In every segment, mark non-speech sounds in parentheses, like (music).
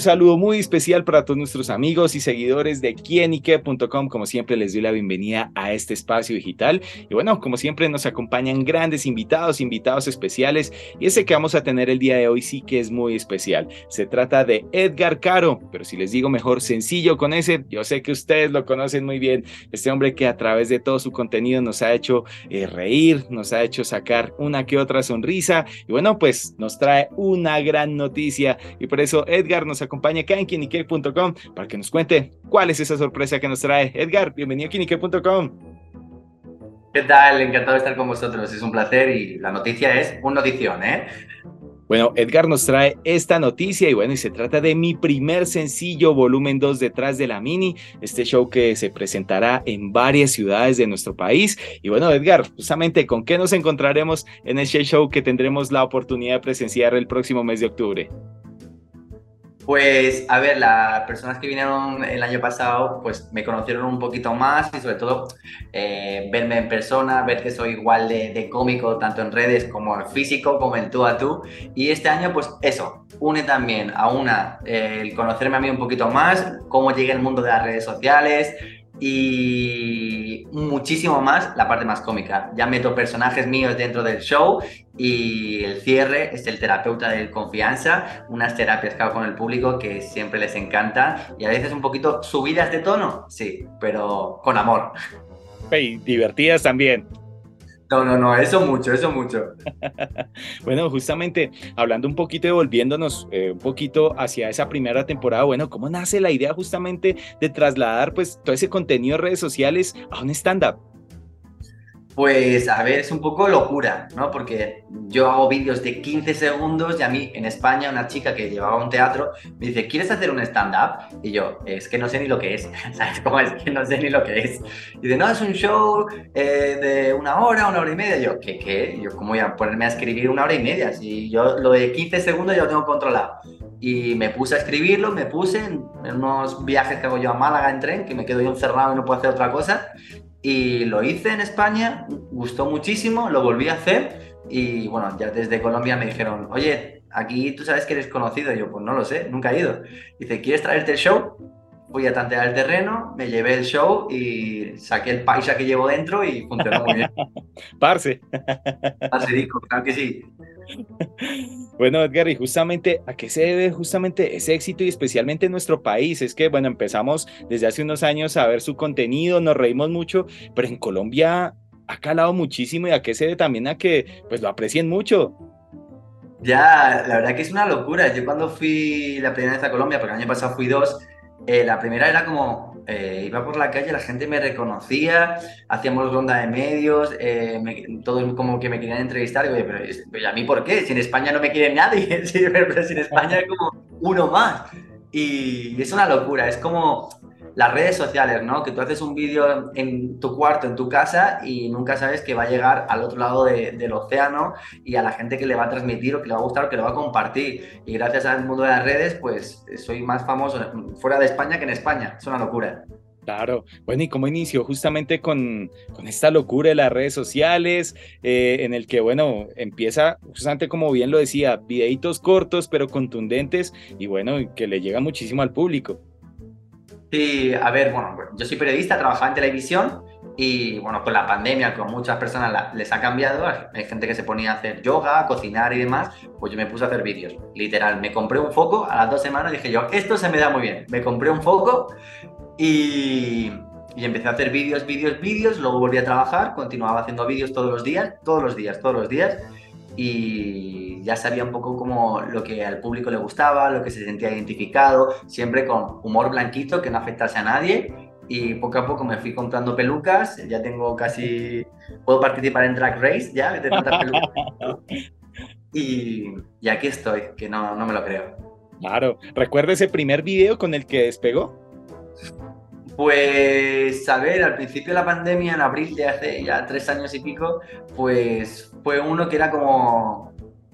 Un saludo muy especial para todos nuestros amigos y seguidores de quienique.com. Como siempre, les doy la bienvenida a este espacio digital. Y bueno, como siempre, nos acompañan grandes invitados, invitados especiales. Y ese que vamos a tener el día de hoy sí que es muy especial. Se trata de Edgar Caro, pero si les digo mejor sencillo con ese, yo sé que ustedes lo conocen muy bien. Este hombre que a través de todo su contenido nos ha hecho eh, reír, nos ha hecho sacar una que otra sonrisa. Y bueno, pues nos trae una gran noticia. Y por eso, Edgar, nos acompaña acá en kinique.com para que nos cuente cuál es esa sorpresa que nos trae. Edgar, bienvenido a kinique.com. ¿Qué tal? Encantado de estar con vosotros. Es un placer y la noticia es una notición, ¿eh? Bueno, Edgar nos trae esta noticia y bueno, y se trata de mi primer sencillo volumen 2 detrás de la mini, este show que se presentará en varias ciudades de nuestro país. Y bueno, Edgar, justamente con qué nos encontraremos en ese show que tendremos la oportunidad de presenciar el próximo mes de octubre. Pues, a ver, las personas que vinieron el año pasado, pues me conocieron un poquito más y sobre todo eh, verme en persona, ver que soy igual de, cómico, tanto en redes como en físico, como en tú a tú. Y este año, pues eso, une también a una, eh, el conocerme a mí un poquito más, cómo llegué al mundo de las redes sociales, y muchísimo más la parte más cómica. Ya meto personajes míos dentro del show y el cierre es el terapeuta de confianza, unas terapias que hago con el público que siempre les encanta y a veces un poquito subidas de tono, sí, pero con amor. Y divertidas también. No, no, no, eso mucho, eso mucho. (laughs) bueno, justamente hablando un poquito y volviéndonos eh, un poquito hacia esa primera temporada, bueno, ¿cómo nace la idea justamente de trasladar pues todo ese contenido de redes sociales a un stand-up? Pues a ver, es un poco locura, ¿no? Porque yo hago vídeos de 15 segundos y a mí en España una chica que llevaba un teatro me dice, ¿quieres hacer un stand-up? Y yo, es que no sé ni lo que es, (laughs) ¿sabes cómo es que no sé ni lo que es? Y dice, no, es un show eh, de una hora, una hora y media. Yo, ¿qué, qué? Yo, ¿cómo voy a ponerme a escribir una hora y media? Si yo lo de 15 segundos ya lo tengo controlado. Y me puse a escribirlo, me puse en unos viajes que hago yo a Málaga en tren, que me quedo yo encerrado y no puedo hacer otra cosa y lo hice en España, gustó muchísimo, lo volví a hacer y bueno, ya desde Colombia me dijeron, oye, aquí tú sabes que eres conocido. Y yo, pues no lo sé, nunca he ido. Dice, ¿quieres traerte el show? Fui a tantear el terreno, me llevé el show y saqué el paisa que llevo dentro y funcionó muy bien. (laughs) Parce. Parce, dijo, claro que sí. Bueno, Edgar, y justamente a qué se debe justamente ese éxito y especialmente en nuestro país. Es que, bueno, empezamos desde hace unos años a ver su contenido, nos reímos mucho, pero en Colombia ha calado muchísimo y a qué se debe también a que pues lo aprecien mucho. Ya, la verdad que es una locura. Yo cuando fui la primera vez a Colombia, porque el año pasado fui dos, eh, la primera era como, eh, iba por la calle, la gente me reconocía, hacíamos ronda de medios, eh, todos como que me querían entrevistar, y pero, ¿a mí por qué? Si en España no me quiere nadie, (laughs) pero si en España hay como uno más. Y es una locura, es como las redes sociales, ¿no? Que tú haces un vídeo en tu cuarto, en tu casa y nunca sabes que va a llegar al otro lado del océano y a la gente que le va a transmitir o que le va a gustar o que le va a compartir. Y gracias al mundo de las redes, pues soy más famoso fuera de España que en España. Es una locura. Claro, bueno, ¿y cómo inició justamente con, con esta locura de las redes sociales, eh, en el que, bueno, empieza justamente como bien lo decía, videitos cortos pero contundentes y bueno, que le llega muchísimo al público? Sí, a ver, bueno, yo soy periodista, trabajaba en televisión y bueno, con la pandemia, con muchas personas les ha cambiado, hay gente que se ponía a hacer yoga, cocinar y demás, pues yo me puse a hacer vídeos, literal, me compré un foco, a las dos semanas dije yo, esto se me da muy bien, me compré un foco y, y empecé a hacer vídeos, vídeos, vídeos, luego volví a trabajar, continuaba haciendo vídeos todos los días, todos los días, todos los días y ya sabía un poco como lo que al público le gustaba, lo que se sentía identificado, siempre con humor blanquito que no afectase a nadie y poco a poco me fui comprando pelucas, ya tengo casi, puedo participar en Drag Race ya, de tantas pelucas. (laughs) y, y, aquí estoy, que no, no me lo creo. Claro, ¿recuerda ese primer video con el que despegó? Pues, a ver, al principio de la pandemia, en abril de hace ya tres años y pico, pues fue uno que era como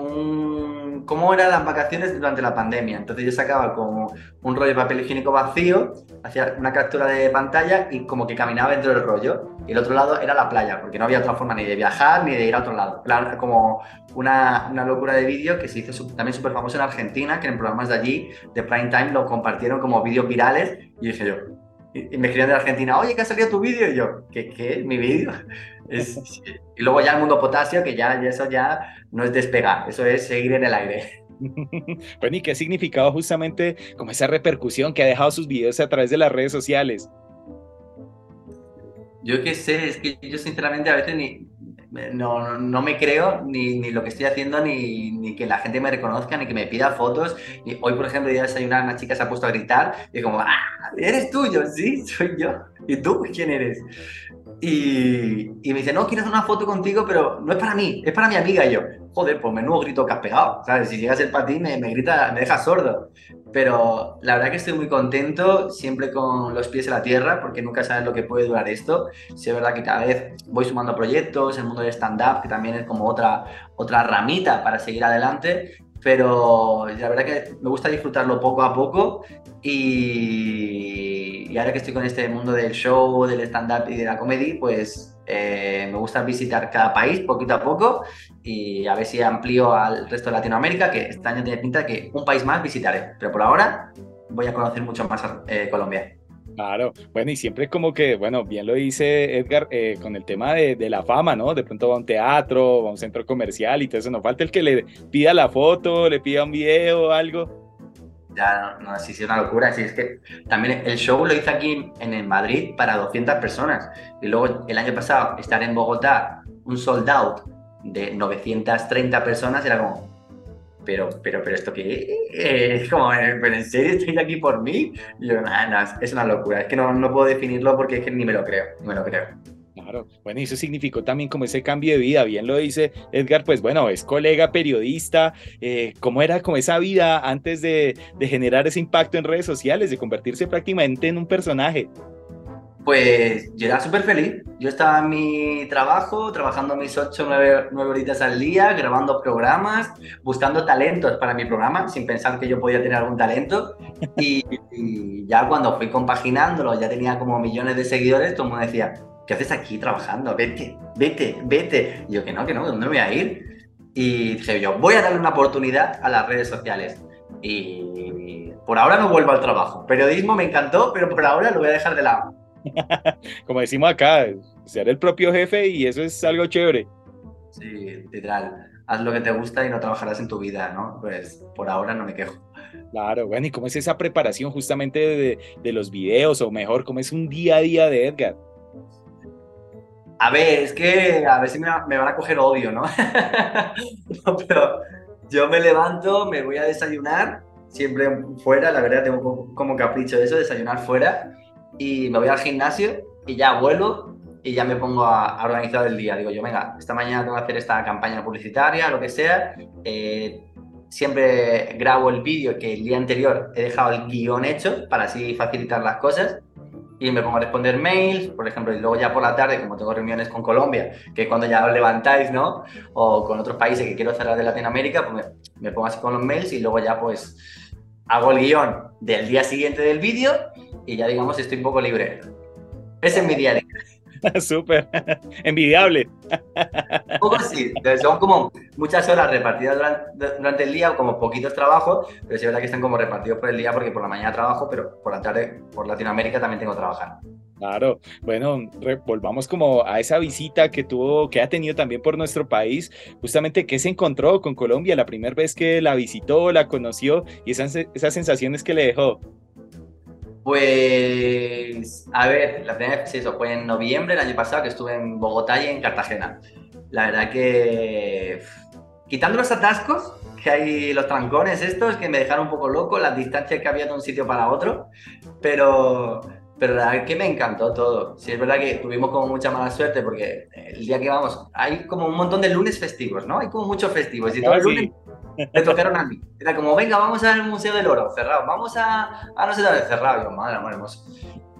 un cómo eran las vacaciones durante la pandemia. Entonces yo sacaba como un rollo de papel higiénico vacío, hacía una captura de pantalla y como que caminaba dentro del rollo. Y el otro lado era la playa, porque no había otra forma ni de viajar ni de ir a otro lado. Como una, una locura de vídeo que se hizo también súper famoso en Argentina, que en programas de allí, de prime time, lo compartieron como vídeos virales. Y dije yo, y me escribían de Argentina, oye, ¿qué ha salido tu vídeo? Y yo, ¿qué? ¿Qué? ¿Mi vídeo? (laughs) y luego ya el mundo potasio, que ya, eso ya no es despegar, eso es seguir en el aire. (laughs) bueno, ¿y qué ha significado justamente como esa repercusión que ha dejado sus videos a través de las redes sociales? Yo qué sé, es que yo sinceramente a veces ni, no, no me creo ni, ni, lo que estoy haciendo, ni, ni, que la gente me reconozca, ni que me pida fotos. Y hoy, por ejemplo, ya desayunar, una chica se ha puesto a gritar y como, ¡ah! ¿Eres tuyo? Sí, soy yo. ¿Y tú quién eres? Y, y, me dice, no, quiero hacer una foto contigo, pero no es para mí, es para mi amiga. Yo, joder, pues menudo grito que has pegado. ¿sabes? Si llegas el ti, me, me, grita, me deja sordo. Pero la verdad que estoy muy contento, siempre con los pies en la tierra, porque nunca sabes lo que puede durar esto. Sí, es verdad que cada vez voy sumando proyectos, el mundo del stand-up, que también es como otra, otra ramita para seguir adelante pero la verdad que me gusta disfrutarlo poco a poco y, ahora que estoy con este mundo del show, del stand-up y de la comedy, pues eh, me gusta visitar cada país poquito a poco y a ver si amplío al resto de Latinoamérica, que este año tiene pinta de que un país más visitaré, pero por ahora voy a conocer mucho más eh, Colombia. Claro, bueno, y siempre como que, bueno, bien lo dice Edgar, eh, con el tema de, la fama, ¿no? De pronto va a un teatro, va a un centro comercial y todo eso, no falta el que le pida la foto, le pida un video algo. Ya, no, sí, sí, es una locura, sí, es que también el show lo hice aquí en, en Madrid para 200 personas y luego el año pasado estar en Bogotá, un sold out de 930 personas, era como, pero, pero, pero esto qué es como, pero en serio estáis aquí por mí. Y yo, nada, es una locura. Es que no, no puedo definirlo porque es que ni me lo creo, ni me lo creo. Claro, bueno, y eso significó también como ese cambio de vida, bien lo dice Edgar, pues bueno, es colega, periodista, eh, ¿cómo era como esa vida antes de, de generar ese impacto en redes sociales, de convertirse prácticamente en un personaje? Pues yo era súper feliz. Yo estaba en mi trabajo, trabajando mis 8 o 9, horitas al día, grabando programas, buscando talentos para mi programa, sin pensar que yo podía tener algún talento. Y, ya cuando fui compaginándolo, ya tenía como millones de seguidores, todo el mundo decía, ¿qué haces aquí trabajando? Vete, vete, vete. Y yo que no, que no, ¿dónde voy a ir? Y dije yo, voy a darle una oportunidad a las redes sociales. Y por ahora no vuelvo al trabajo. Periodismo me encantó, pero por ahora lo voy a dejar de lado. (laughs) Como decimos acá, ser el propio jefe y eso es algo chévere. Sí, literal. Haz lo que te gusta y no trabajarás en tu vida, ¿no? Pues por ahora no me quejo. Claro, bueno, ¿y cómo es esa preparación justamente de, de los videos o mejor, cómo es un día a día de Edgar? A ver, es que a ver si me, me van a coger odio, ¿no? (laughs) no pero yo me levanto, me voy a desayunar, siempre fuera, la verdad tengo como capricho de eso, desayunar fuera y me voy al gimnasio y ya vuelvo y ya me pongo a, organizar el día. Digo yo, venga, esta mañana tengo que hacer esta campaña publicitaria, lo que sea. Eh, siempre grabo el vídeo que el día anterior he dejado el guion hecho para así facilitar las cosas y me pongo a responder mails, por ejemplo, y luego ya por la tarde, como tengo reuniones con Colombia, que cuando ya os levantáis, ¿no? O con otros países que quiero cerrar de Latinoamérica, pues me, me pongo así con los mails y luego ya pues hago el guion del día siguiente del vídeo y ya digamos estoy un poco libre. Ese es mi día (laughs) Súper, envidiable. Un poco sí, son como muchas horas repartidas durante, durante, el día, como poquitos trabajos, pero sí es verdad que están como repartidos por el día porque por la mañana trabajo, pero por la tarde, por Latinoamérica también tengo que trabajar. Claro, bueno, volvamos como a esa visita que tuvo, que ha tenido también por nuestro país, justamente qué se encontró con Colombia la primera vez que la visitó, la conoció y esas, esas sensaciones que le dejó. Pues, a ver, la primera vez eso fue en noviembre del año pasado que estuve en Bogotá y en Cartagena. La verdad que, quitando los atascos, que hay los trancones estos, que me dejaron un poco loco, las distancias que había de un sitio para otro, pero pero la verdad que me encantó todo. Sí, es verdad que tuvimos como mucha mala suerte porque el día que vamos, hay como un montón de lunes festivos, ¿no? Hay como muchos festivos y todo el lunes me tocaron a mí. Era como, venga, vamos al Museo del Oro, cerrado. Vamos a, a no sé dónde, cerrado. Yo, madre, hermoso.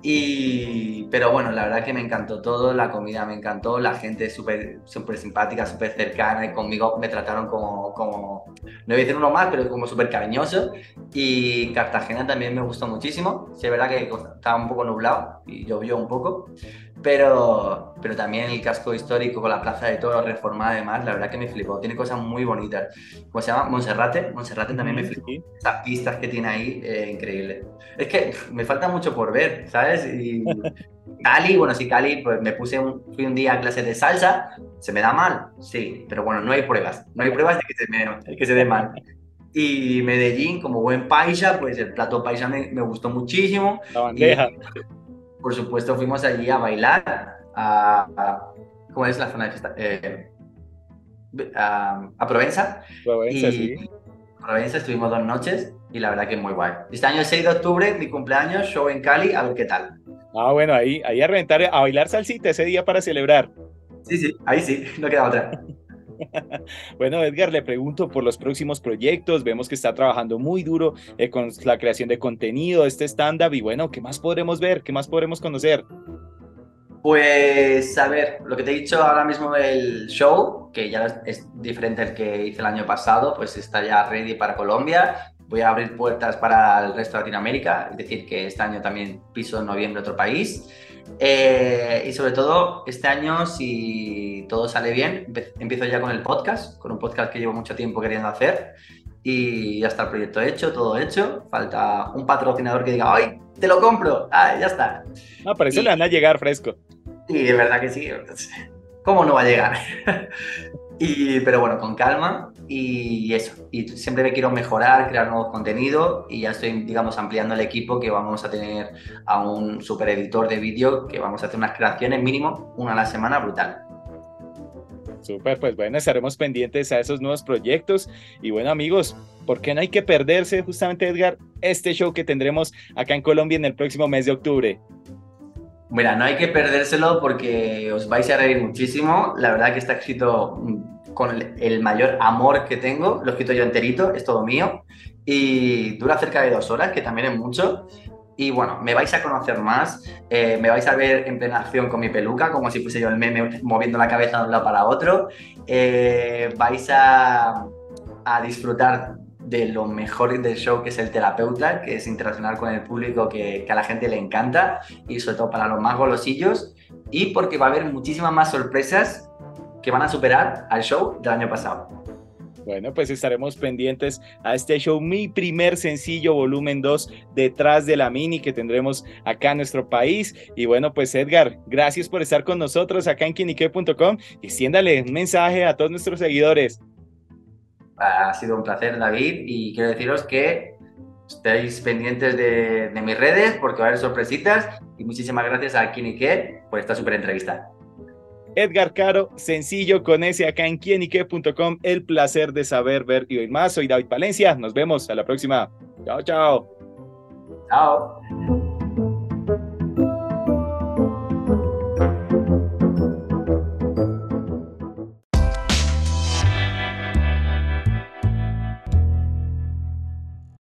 Y, pero bueno, la verdad que me encantó todo, la comida me encantó, la gente súper súper simpática, súper cercana y conmigo me trataron como, como, no voy a decir uno más, pero como súper cariñoso. Y Cartagena también me gustó muchísimo, sí es verdad que estaba un poco nublado y llovió un poco, pero, pero también el casco histórico con la Plaza de Toros reformada además, la verdad que me flipó, tiene cosas muy bonitas. ¿Cómo se llama? Monserrate, Monserrate también me flipó, esas pistas que tiene ahí, eh, increíble. Es que me falta mucho por ver, ¿sabes? Y (laughs) Cali, bueno, sí, Cali, pues me puse un, fui un día a clases de salsa, ¿se me da mal? Sí, pero bueno, no hay pruebas, no hay pruebas de que se me, que se dé mal. Y Medellín, como buen paisa, pues el plato paisa me, me gustó muchísimo. La bandeja. Por supuesto, fuimos allí a bailar, a, ¿cómo es la zona de fiesta? Eh, a, a, Provenza. Provenza, y, sí. Provenza estuvimos dos noches y la verdad que es muy guay. Este año, el 6 de octubre, mi cumpleaños, show en Cali, a ver qué tal. Ah, bueno, ahí, ahí a reventar, a bailar salsita ese día para celebrar. Sí, sí, ahí sí, no queda otra. (laughs) bueno, Edgar, le pregunto por los próximos proyectos. Vemos que está trabajando muy duro eh, con la creación de contenido, este stand-up. Y bueno, ¿qué más podremos ver? ¿Qué más podremos conocer? Pues a ver, lo que te he dicho ahora mismo del show, que ya es diferente al que hice el año pasado, pues está ya ready para Colombia. Voy a abrir puertas para el resto de Latinoamérica, es decir, que este año también piso en noviembre otro país. Eh, y sobre todo, este año, si todo sale bien, empiezo ya con el podcast, con un podcast que llevo mucho tiempo queriendo hacer. Y ya está el proyecto hecho, todo hecho. Falta un patrocinador que diga, ¡ay, te lo compro! ¡Ah, ya está! No, pero eso le van a llegar fresco. Sí, de verdad que sí. ¿Cómo no va a llegar? (laughs) pero bueno, con calma y eso. Y siempre me quiero mejorar, crear nuevos contenidos y ya estoy, digamos, ampliando el equipo que vamos a tener a un super editor de vídeo que vamos a hacer unas creaciones mínimo una a la semana brutal. Súper, pues bueno, estaremos pendientes a esos nuevos proyectos. Y bueno, amigos, ¿por qué no hay que perderse justamente, Edgar, este show que tendremos acá en Colombia en el próximo mes de octubre? Mira, no hay que perdérselo porque os vais a reír muchísimo. La verdad que está escrito con el mayor amor que tengo, lo he escrito yo enterito, es todo mío, y dura cerca de dos horas, que también es mucho. Y bueno, me vais a conocer más, eh, me vais a ver en plena acción con mi peluca, como si fuese yo el meme moviendo la cabeza de un lado para otro. Eh, vais a, a disfrutar de lo mejor del show, que es el terapeuta, que es interaccionar con el público que, a la gente le encanta y sobre todo para los más golosillos. Y porque va a haber muchísimas más sorpresas que van a superar al show del año pasado. Bueno, pues estaremos pendientes a este show, mi primer sencillo, volumen 2, detrás de la mini que tendremos acá en nuestro país. Y bueno, pues Edgar, gracias por estar con nosotros acá en quinique.com extiéndale un mensaje a todos nuestros seguidores. Ha sido un placer, David, y quiero deciros que estéis pendientes de, de mis redes porque va a haber sorpresitas y muchísimas gracias a Kinique por esta súper entrevista. Edgar Caro, sencillo con ese acá en quienique.com. El placer de saber, ver y oír más. Soy David Palencia. Nos vemos a la próxima. Chao, chao. Chao.